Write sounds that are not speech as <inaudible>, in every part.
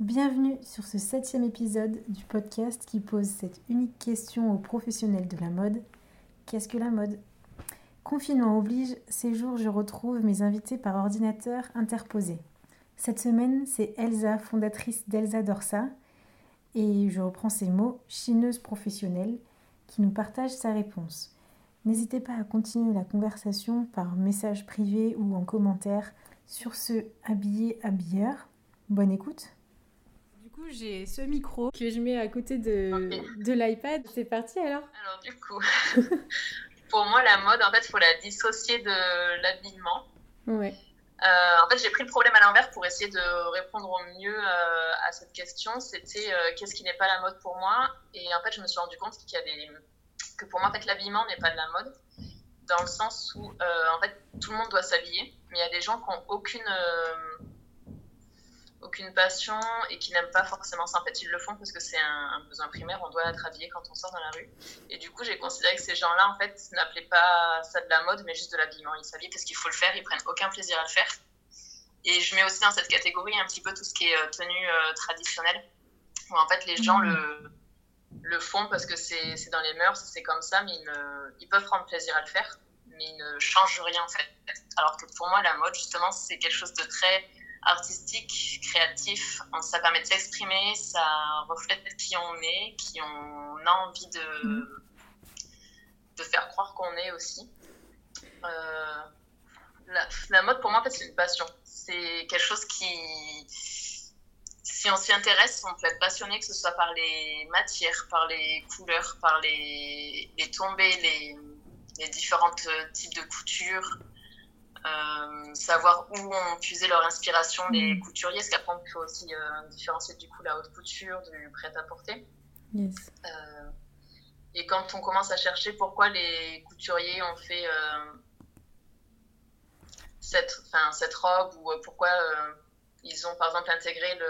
Bienvenue sur ce septième épisode du podcast qui pose cette unique question aux professionnels de la mode. Qu'est-ce que la mode? Confinement oblige, ces jours je retrouve mes invités par ordinateur interposé. Cette semaine, c'est Elsa, fondatrice d'Elsa Dorsa, et je reprends ces mots, chineuse professionnelle, qui nous partage sa réponse. N'hésitez pas à continuer la conversation par message privé ou en commentaire sur ce habillé habilleur. Bonne écoute. Coup, j'ai ce micro que je mets à côté de, de l'iPad. C'est parti alors? Alors du coup, <laughs> pour moi la mode, en fait, il faut la dissocier de l'habillement. Ouais. Euh, en fait, j'ai pris le problème à l'envers pour essayer de répondre au mieux euh, à cette question. C'était euh, qu'est-ce qui n'est pas la mode pour moi? Et en fait, je me suis rendu compte qu'il y a des que pour moi, en fait, l'habillement n'est pas de la mode, dans le sens où, en fait, tout le monde doit s'habiller, mais il y a des gens qui n'ont aucune, aucune passion et qui n'aiment pas forcément ça. En fait, ils le font parce que c'est un, besoin primaire, on doit être habillé quand on sort dans la rue. Et du coup, j'ai considéré que ces gens-là, en fait, n'appelaient pas ça de la mode, mais juste de l'habillement. Ils s'habillent parce qu'il faut le faire, ils prennent aucun plaisir à le faire. Et je mets aussi dans cette catégorie un petit peu tout ce qui est tenue traditionnelle, où en fait, les gens mmh. le le font parce que c'est dans les mœurs, c'est comme ça, mais ils, peuvent prendre plaisir à le faire, mais ils ne changent rien en fait. Alors que pour moi, la mode, justement, c'est quelque chose de très artistique, créatif. Ça permet de s'exprimer, ça reflète qui on est, qui on a envie de, de faire croire qu'on est aussi. Euh, la, mode, pour moi, c'est une passion. C'est quelque chose qui si on s'y intéresse, on peut être passionné, que ce soit par les matières, par les couleurs, par les, les tombées, les, les différents types de coutures, euh, savoir où ont puisé leur inspiration les mm. couturiers, parce qu'après on peut aussi euh, différencier du coup la haute couture du prêt-à-porter. Yes. Euh, et quand on commence à chercher pourquoi les couturiers ont fait cette, cette robe ou pourquoi ils ont par exemple intégré le,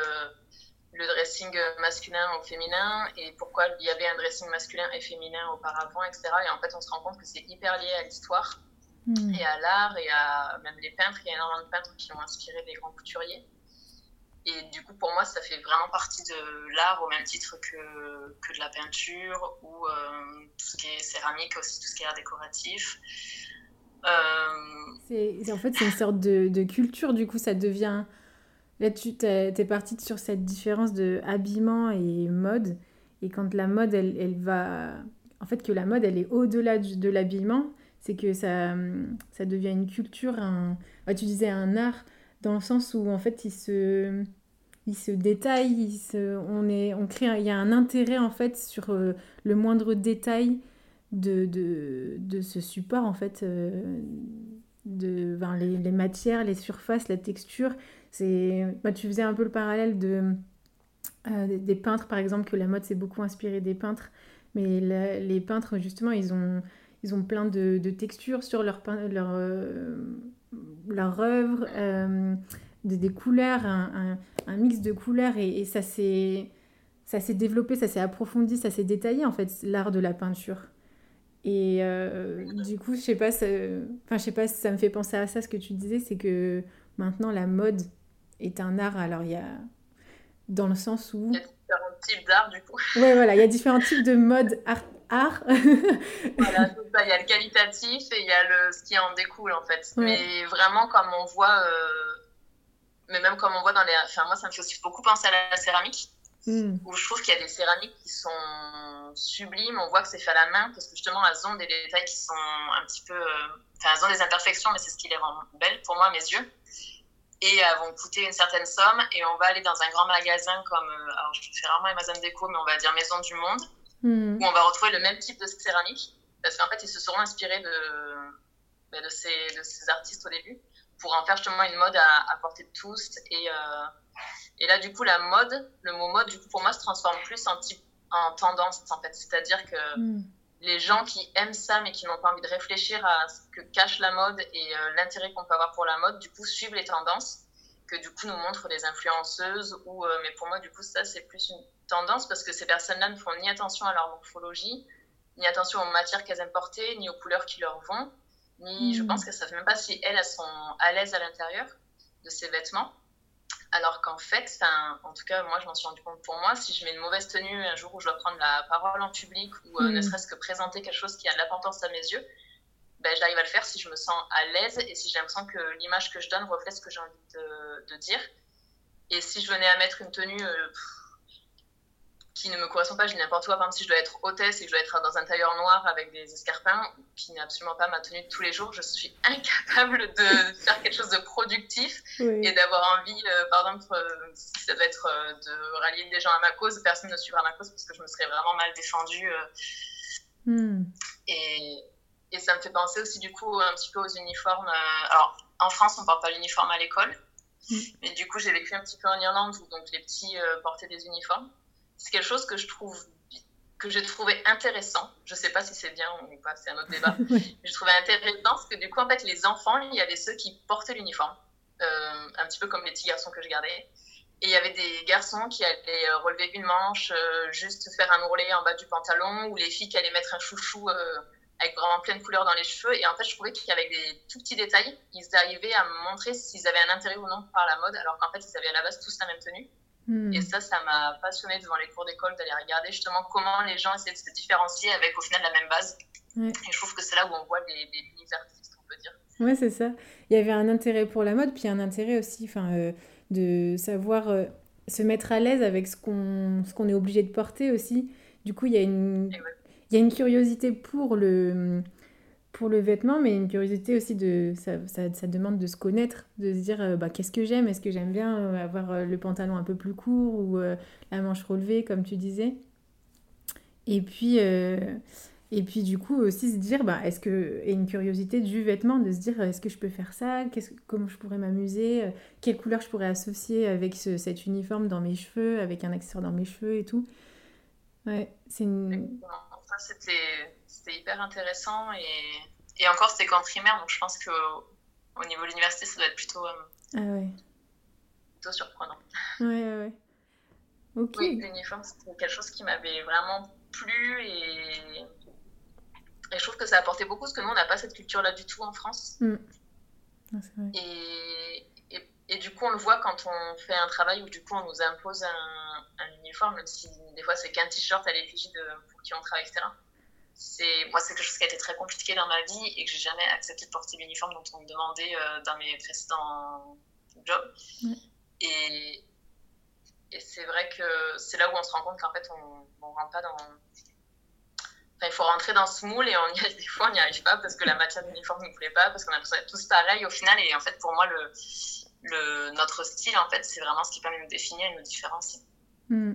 le dressing masculin au féminin et pourquoi il y avait un dressing masculin et féminin auparavant, etc. Et en fait, on se rend compte que c'est hyper lié à l'histoire hmm. et à l'art et à même les peintres. Il y a énormément de peintres qui ont inspiré des grands couturiers. Et du coup, pour moi, ça fait vraiment partie de l'art au même titre que, que de la peinture ou euh, tout ce qui est céramique, aussi tout ce qui est art décoratif. Euh... En fait, c'est une sorte de, de culture, du coup, ça devient Là, tu es partie sur cette différence de habillement et mode. Et quand la mode, elle, elle va. En fait, que la mode, elle est au-delà de l'habillement, c'est que ça, ça devient une culture, un... tu disais un art, dans le sens où, en fait, il se, il se détaille, il. On, est... on crée. Il y a un intérêt, en fait, sur euh, le moindre détail de, de, de, ce support, en fait. Euh, de, les, les, matières, les surfaces, la texture. C'est, bah, tu faisais un peu le parallèle de, euh, des peintres, par exemple, que la mode s'est beaucoup inspirée des peintres. Mais les peintres, justement, ils ont, ils ont plein de, de textures sur leur, leur, euh, leur œuvre, euh, des, couleurs, un, un, mix de couleurs. Et, et ça s'est développé, ça s'est approfondi, ça s'est détaillé, en fait, l'art de la peinture. Et du coup, je sais pas, enfin, je sais pas si ça me fait penser à ça, ce que tu disais, c'est que maintenant la mode est un art. Alors, il y a. Dans le sens où. Il y a différents types d'art, du coup. Oui, voilà, il y a différents types de mode art. Art. <laughs> voilà, il y a le qualitatif et il y a le, ce qui en découle, en fait. Mais vraiment, comme on voit. Euh, mais même comme on voit dans les. Enfin, moi, ça me fait aussi beaucoup penser à la céramique. Hmm. Où je trouve qu'il y a des céramiques qui sont sublimes. On voit que c'est fait à la main parce que justement, elles ont des détails qui sont un petit peu. Euh, enfin, elles ont des imperfections, mais c'est ce qui les rend belles pour moi, à mes yeux et elles vont coûter une certaine somme et on va aller dans un grand magasin comme, euh, alors je fais rarement Amazon Déco, mais on va dire Maison du Monde, hmm. où on va retrouver le même type de céramique, parce qu'en fait ils se seront inspirés de, ben, de, ces, de, ces, artistes au début pour en faire justement une mode à, à portée de tous. Et, euh, et là du coup la mode, le mot mode du coup pour moi se transforme plus en, type, en tendance en fait, c'est-à-dire que... Hmm les gens qui aiment ça mais qui n'ont pas envie de réfléchir à ce que cache la mode et euh, l'intérêt qu'on peut avoir pour la mode, du coup suivent les tendances que du coup nous montrent les influenceuses ou euh, mais pour moi du coup ça c'est plus une tendance parce que ces personnes-là ne font ni attention à leur morphologie, ni attention aux matières qu'elles aiment porter, ni aux couleurs qui leur vont, ni je hmm. pense qu'elles savent même pas si elles, elles sont à l'aise à l'intérieur de ces vêtements. alors qu'en fait, en tout cas, moi, je m'en suis rendu compte pour moi, si je mets une mauvaise tenue un jour où je dois prendre la parole en public ou euh, ne mm. serait-ce que présenter quelque chose qui a de l'importance à mes yeux, ben, j'arrive à le faire si je me sens à l'aise et si j'ai l'impression que l'image que je donne reflète ce que j'ai envie de, dire. Et si je venais à mettre une tenue euh, qui ne me correspond pas, je dis n'importe quoi. Par exemple, si je dois être hôtesse et que je dois être dans un tailleur noir avec des escarpins, qui n'est absolument pas ma tenue de tous les jours, je suis <laughs> incapable de faire quelque chose de productif et d'avoir envie, euh, par exemple, euh, si ça doit être euh, de rallier des gens à ma cause, personne ne suivra ma cause parce que je me serais vraiment mal défendue. Hmm. Et, et, ça me fait penser aussi, du coup, un petit peu aux uniformes. alors, en France, on porte pas l'uniforme à l'école. Hmm. Mais du coup, j'ai vécu un petit peu en Irlande où donc, les petits portaient des uniformes c'est quelque chose que je trouve que j'ai trouvé intéressant. Je sais pas si c'est bien ou pas, c'est un autre débat. <laughs> mais je trouvais intéressant parce que du coup, en fait, les enfants, il y avait ceux qui portaient l'uniforme, euh, un petit peu comme les petits garçons que je gardais. Et il y avait des garçons qui allaient euh, relever une manche, euh, juste faire un ourlet en bas du pantalon, ou les filles qui allaient mettre un chouchou avec vraiment pleine couleur dans les cheveux. Et en fait, je trouvais qu'avec des tout petits détails, ils arrivaient à me montrer s'ils avaient un intérêt ou non par la mode, alors qu'en fait, ils avaient à la base tous la même tenue. Hmm. Et ça, ça m'a passionné devant les cours d'école d'aller regarder justement comment les gens essaient de se différencier avec au final la même base. Et je trouve que c'est là où on voit les, les artistes, on peut dire. Ouais, c'est ça. Il y avait un intérêt pour la mode, puis un intérêt aussi enfin, euh, de savoir euh, se mettre à l'aise avec ce qu'on qu'on est obligé de porter aussi. Du coup, il y a une, il y a une curiosité pour le pour le vêtement, mais une curiosité aussi de ça, ça, demande de se connaître, de se dire euh, bah, qu'est-ce que j'aime, est-ce que j'aime bien euh, avoir euh, le pantalon un peu plus court ou la manche relevée comme tu disais? Et puis et puis du coup aussi se dire bah est-ce que et une curiosité du vêtement de se dire est-ce que je peux faire ça, comment je pourrais m'amuser, quelle couleur je pourrais associer avec ce, cet uniforme dans mes cheveux, avec un accessoire dans mes cheveux et tout? Ouais, c'est une ça c'était c'était hyper intéressant. Et, et encore, c'était qu'en primaire, donc je pense qu'au niveau de l'université, ça doit être plutôt, euh, ah ouais. plutôt surprenant. Ouais, ouais. Ok. Oui, l'uniforme, c'était quelque chose qui m'avait vraiment plu et... et je trouve que ça a apporté beaucoup parce que nous, on n'a pas cette culture-là du tout en France. Ah, vrai. Et, et, du coup, on le voit quand on fait un travail où du coup, on nous impose un, un uniforme, même si des fois, c'est qu'un t-shirt à l'effigie de pour qui on travaille, etc c'est moi c'est quelque chose qui a été très compliqué dans ma vie et que j'ai jamais accepté de porter l'uniforme dont on me demandait euh, dans mes précédents jobs. Et, et c'est vrai que c'est là où on se rend compte qu'en fait on, on rentre pas dans enfin, il faut rentrer dans ce moule et on y a, des fois on n'y arrive pas parce que la matière de l'uniforme ne nous plaît pas parce qu'on a l'impression d'être tous pareils au final. Et en fait pour moi le, notre style en fait c'est vraiment ce qui permet de nous définir et de nous différencier mm.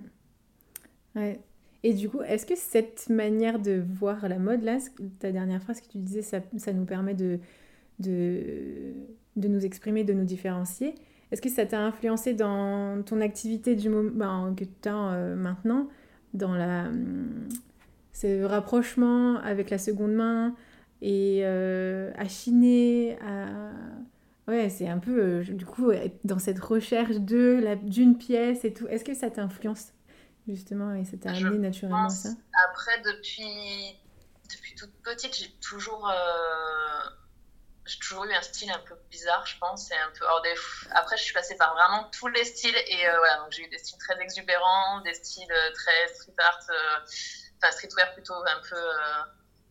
ouais et du coup, est-ce que cette manière de voir la mode, là, ta dernière phrase que tu disais, ça, ça nous permet de, de, de, nous exprimer, de nous différencier, est-ce que ça t'a influencé dans ton activité du moment que tu as euh, maintenant, dans la, hum, ce rapprochement avec la seconde main et euh, à chiner. Ouais, c'est un peu, euh, du coup, dans cette recherche de d'une pièce et tout. Est-ce que ça t'influence justement, et ça t'a amené naturellement ça? Après, depuis, depuis toute petite, j'ai toujours, euh, j'ai toujours eu un style un peu bizarre, je pense. Et un peu, des... Après, je suis passée par vraiment tous les styles. Et euh, voilà, donc j'ai eu des styles très exubérants, des styles euh, très street art, enfin streetwear plutôt un peu,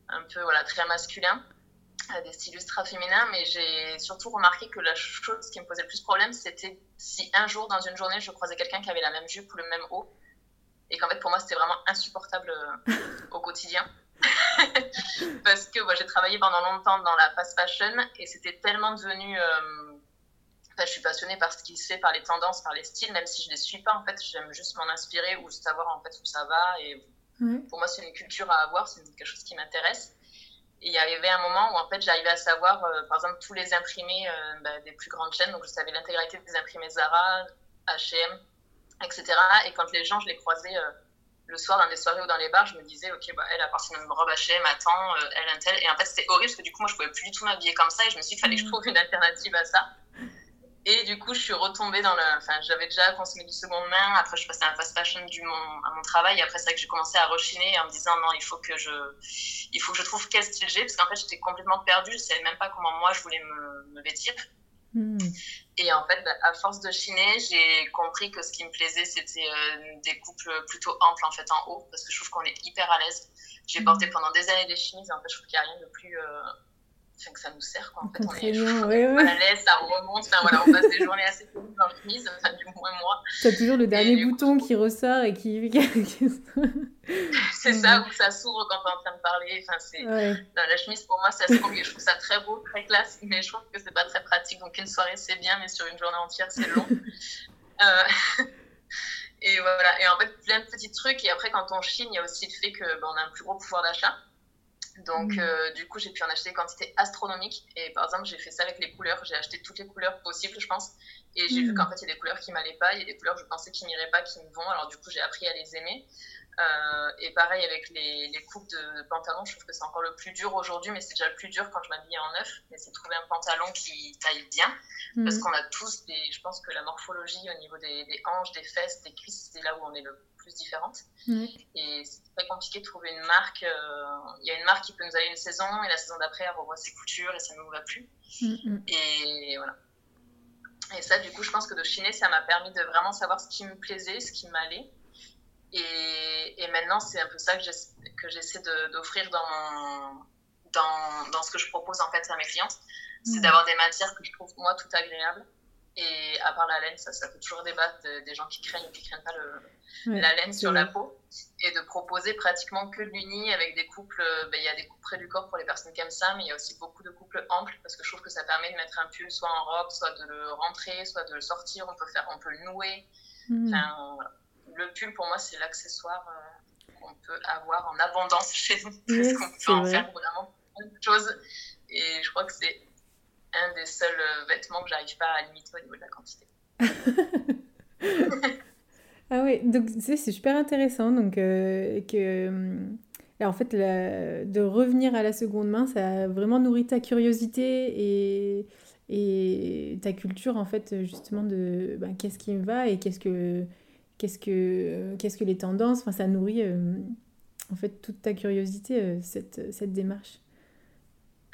un peu voilà, très masculin des styles ultra féminins, mais j'ai surtout remarqué que la chose qui me posait le plus problème, c'était si un jour dans une journée je croisais quelqu'un qui avait la même jupe ou le même haut, et qu'en fait pour moi c'était vraiment insupportable euh, au quotidien. <laughs> Parce que moi j'ai travaillé pendant longtemps dans la fast fashion et c'était tellement devenu euh, enfin, je suis passionnée par ce qui se fait par les tendances par les styles même si je les suis pas en fait j'aime juste m'en inspirer ou savoir en fait où ça va et pour moi c'est une culture à avoir c'est quelque chose qui m'intéresse et il y avait un moment où en fait j'arrivais à savoir euh, par exemple tous les imprimés bah, des plus grandes chaînes donc je savais l'intégralité des imprimés Zara H&M etc. Et quand les gens, je les croisais euh, le soir dans des soirées ou dans les bars, je me disais, ok, bah, elle a parti une robe H&M, attends, euh, elle, un tel. Et en fait, c'était horrible parce que du coup, moi, je pouvais plus du tout m'habiller comme ça et je me suis dit qu'il fallait que je mm. trouve une alternative à ça. Et du coup, je suis retombée dans le. Enfin, j'avais déjà consommé du seconde main. Après, je passais à la fast fashion du mon... à mon travail. Et après, c'est vrai que j'ai commencé à rechiner en me disant non, il faut que je, il faut que je trouve quel style j'ai. Parce qu'en fait, j'étais complètement perdue. Je savais même pas comment moi je voulais me, me vêtir. Hmm. Et en fait, bah, à force de chiner, j'ai compris que ce qui me plaisait, c'était des couples plutôt amples en fait en haut, parce que je trouve qu'on est hyper à l'aise. J'ai hmm. porté pendant des années des chemises, en fait, je trouve qu'il n'y a rien de plus enfin, que ça nous sert. Quoi. En fait, on est, ouais, ouais. à l'aise, ça remonte. Enfin, voilà, on passe des journées assez cool dans le chemise, enfin, du moins moi. T'as toujours le dernier bouton qui ressort et qui. <laughs> c'est ça, où ça s'ouvre quand t'es en train de parler. Enfin, c'est... la chemise, pour moi, ça s'ouvre et je trouve ça très beau, très classe, mais je trouve que c'est pas très pratique. Donc, une soirée, c'est bien, mais sur une journée entière, c'est long. <laughs> euh... <laughs> Et voilà, et en fait, plein de petits trucs. Et après, quand on chine, il y a aussi le fait qu'on ben, a un plus gros pouvoir d'achat. Donc, mm. euh, du coup, j'ai pu en acheter des quantités astronomiques. Et par exemple, j'ai fait ça avec les couleurs. J'ai acheté toutes les couleurs possibles, je pense. Et j'ai vu mm. qu'en fait, il y a des couleurs qui m'allaient pas. Il y a des couleurs que je pensais qui m'iraient pas, qui me vont. Alors, du coup, j'ai appris à les aimer. Euh, et pareil avec les, les, coupes de pantalon, je trouve que c'est encore le plus dur aujourd'hui, mais c'est déjà le plus dur quand je m'habille en neuf. Mais c'est trouver un pantalon qui taille bien. Mm. Parce qu'on a tous des. Je pense que la morphologie au niveau des, des hanches, des fesses, des cuisses, c'est là où on est le plus différente. Et c'est très compliqué de trouver une marque. Euh, il y a une marque qui peut nous aller une saison et la saison d'après, elle revoit ses coutures et ça ne nous va plus. Mm-hmm. Et voilà. Et ça, du coup, je pense que de chiner, ça m'a permis de vraiment savoir ce qui me plaisait, ce qui m'allait. Et, et, maintenant, c'est un peu ça que j'essaie d'offrir dans, dans, dans, ce que je propose en fait à mes clientes. C'est mm. d'avoir des matières que je trouve, moi, tout agréables et à part la laine, ça, ça peut toujours débattre des gens qui craignent ou qui craignent pas le, la laine sur la peau. Et de proposer pratiquement que de l'uni avec des couples. Ben, il y a des couples près du corps pour les personnes qui aiment ça, mais il y a aussi beaucoup de couples amples parce que je trouve que ça permet de mettre un pull soit en robe, soit de le rentrer, soit de le sortir. On peut, faire, on peut le nouer. Hmm. le pull, pour moi, c'est l'accessoire euh, qu'on peut avoir en abondance <laughs> chez nous. parce qu'on peut en faire vraiment plein de choses. Et je crois que c'est un des seuls euh, vêtements que j'arrive pas à limiter au niveau de la quantité. <laughs> ah oui, donc c'est super intéressant. Donc, euh, que, euh, en fait, de revenir à la seconde main, ça a vraiment nourri ta curiosité et, et ta culture, en fait, justement, de ben, qu'est-ce qui me va et qu'est-ce que, qu'est-ce que, qu'est-ce que les tendances. Enfin, ça nourrit, en fait, toute ta curiosité, cette, cette démarche.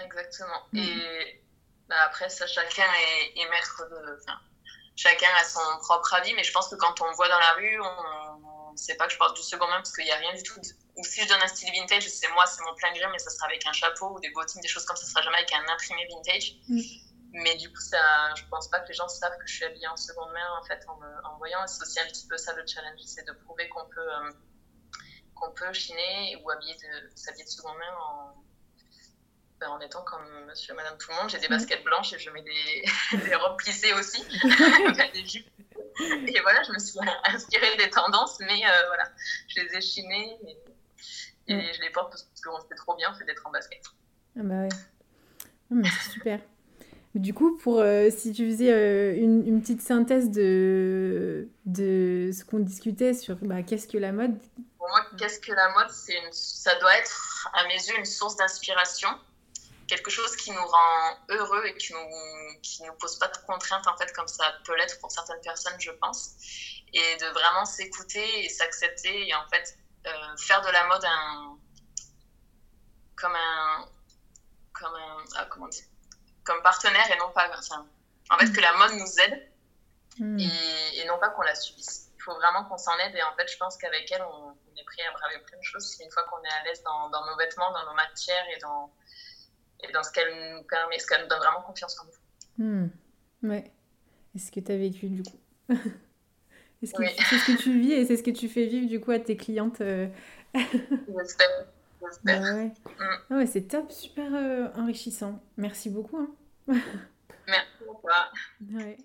Exactement. Mm. Et bah, après, ça, chacun est, maître de. Enfin, chacun a son propre avis, mais je pense que quand on me voit dans la rue, on ne sait pas que je porte du second main parce qu'il n'y a rien du tout. Ou si je donne un style vintage, c'est moi, c'est mon plein gré, mais ça sera avec un chapeau ou des bottines, des choses comme ça, ça sera jamais avec un imprimé vintage. Mm. Mais du coup, ça, je pense pas que les gens savent que je suis habillée en seconde main en fait en, en voyant. C'est aussi un petit peu ça le challenge, c'est de prouver qu'on peut, euh, qu'on peut chiner ou habiller de, s'habiller de seconde main en ben, en étant comme monsieur et madame tout le monde. J'ai des baskets blanches et je mets des, <laughs> des robes plissées aussi, <laughs> des jupes. Et voilà, je me suis <laughs> inspirée des tendances, mais euh, voilà, je les ai chinées et, et je les porte parce qu'on fait trop bien, fait d'être en basket. Ah bah ouais. C'est super. Du coup, pour, euh, si tu faisais euh, une, une, petite synthèse de, de ce qu'on discutait sur bah, qu'est-ce que la mode? Pour moi, qu'est-ce que la mode? Une, Ça doit être, à mes yeux, une source d'inspiration quelque chose qui nous rend heureux et qui nous, qui nous pose pas de contraintes, en fait, comme ça peut l'être pour certaines personnes, je pense. Et de vraiment s'écouter et s'accepter et en fait euh, faire de la mode un. comme un. comme un. Ah, comment dire Comme partenaire et non pas. Enfin, en fait, que la mode nous aide hmm. et, et, non pas qu'on la subisse. Il faut vraiment qu'on s'en aide et en fait, je pense qu'avec elle, on, on, est prêt à braver plein de choses. Une fois qu'on est à l'aise dans, dans nos vêtements, dans nos matières et dans et dans ce qu'elle nous permet, ce qu'elle nous donne vraiment confiance en nous. Hmm. Ouais. est ce que tu as vécu du coup <laughs> C'est ce que tu vis et c'est ce que tu fais vivre du coup à tes clientes euh... <laughs> J'espère. Bah ouais. Hmm. Ah ouais, c'est top, super euh, enrichissant. Merci beaucoup. Hein. <laughs> Merci pour toi. Ouais.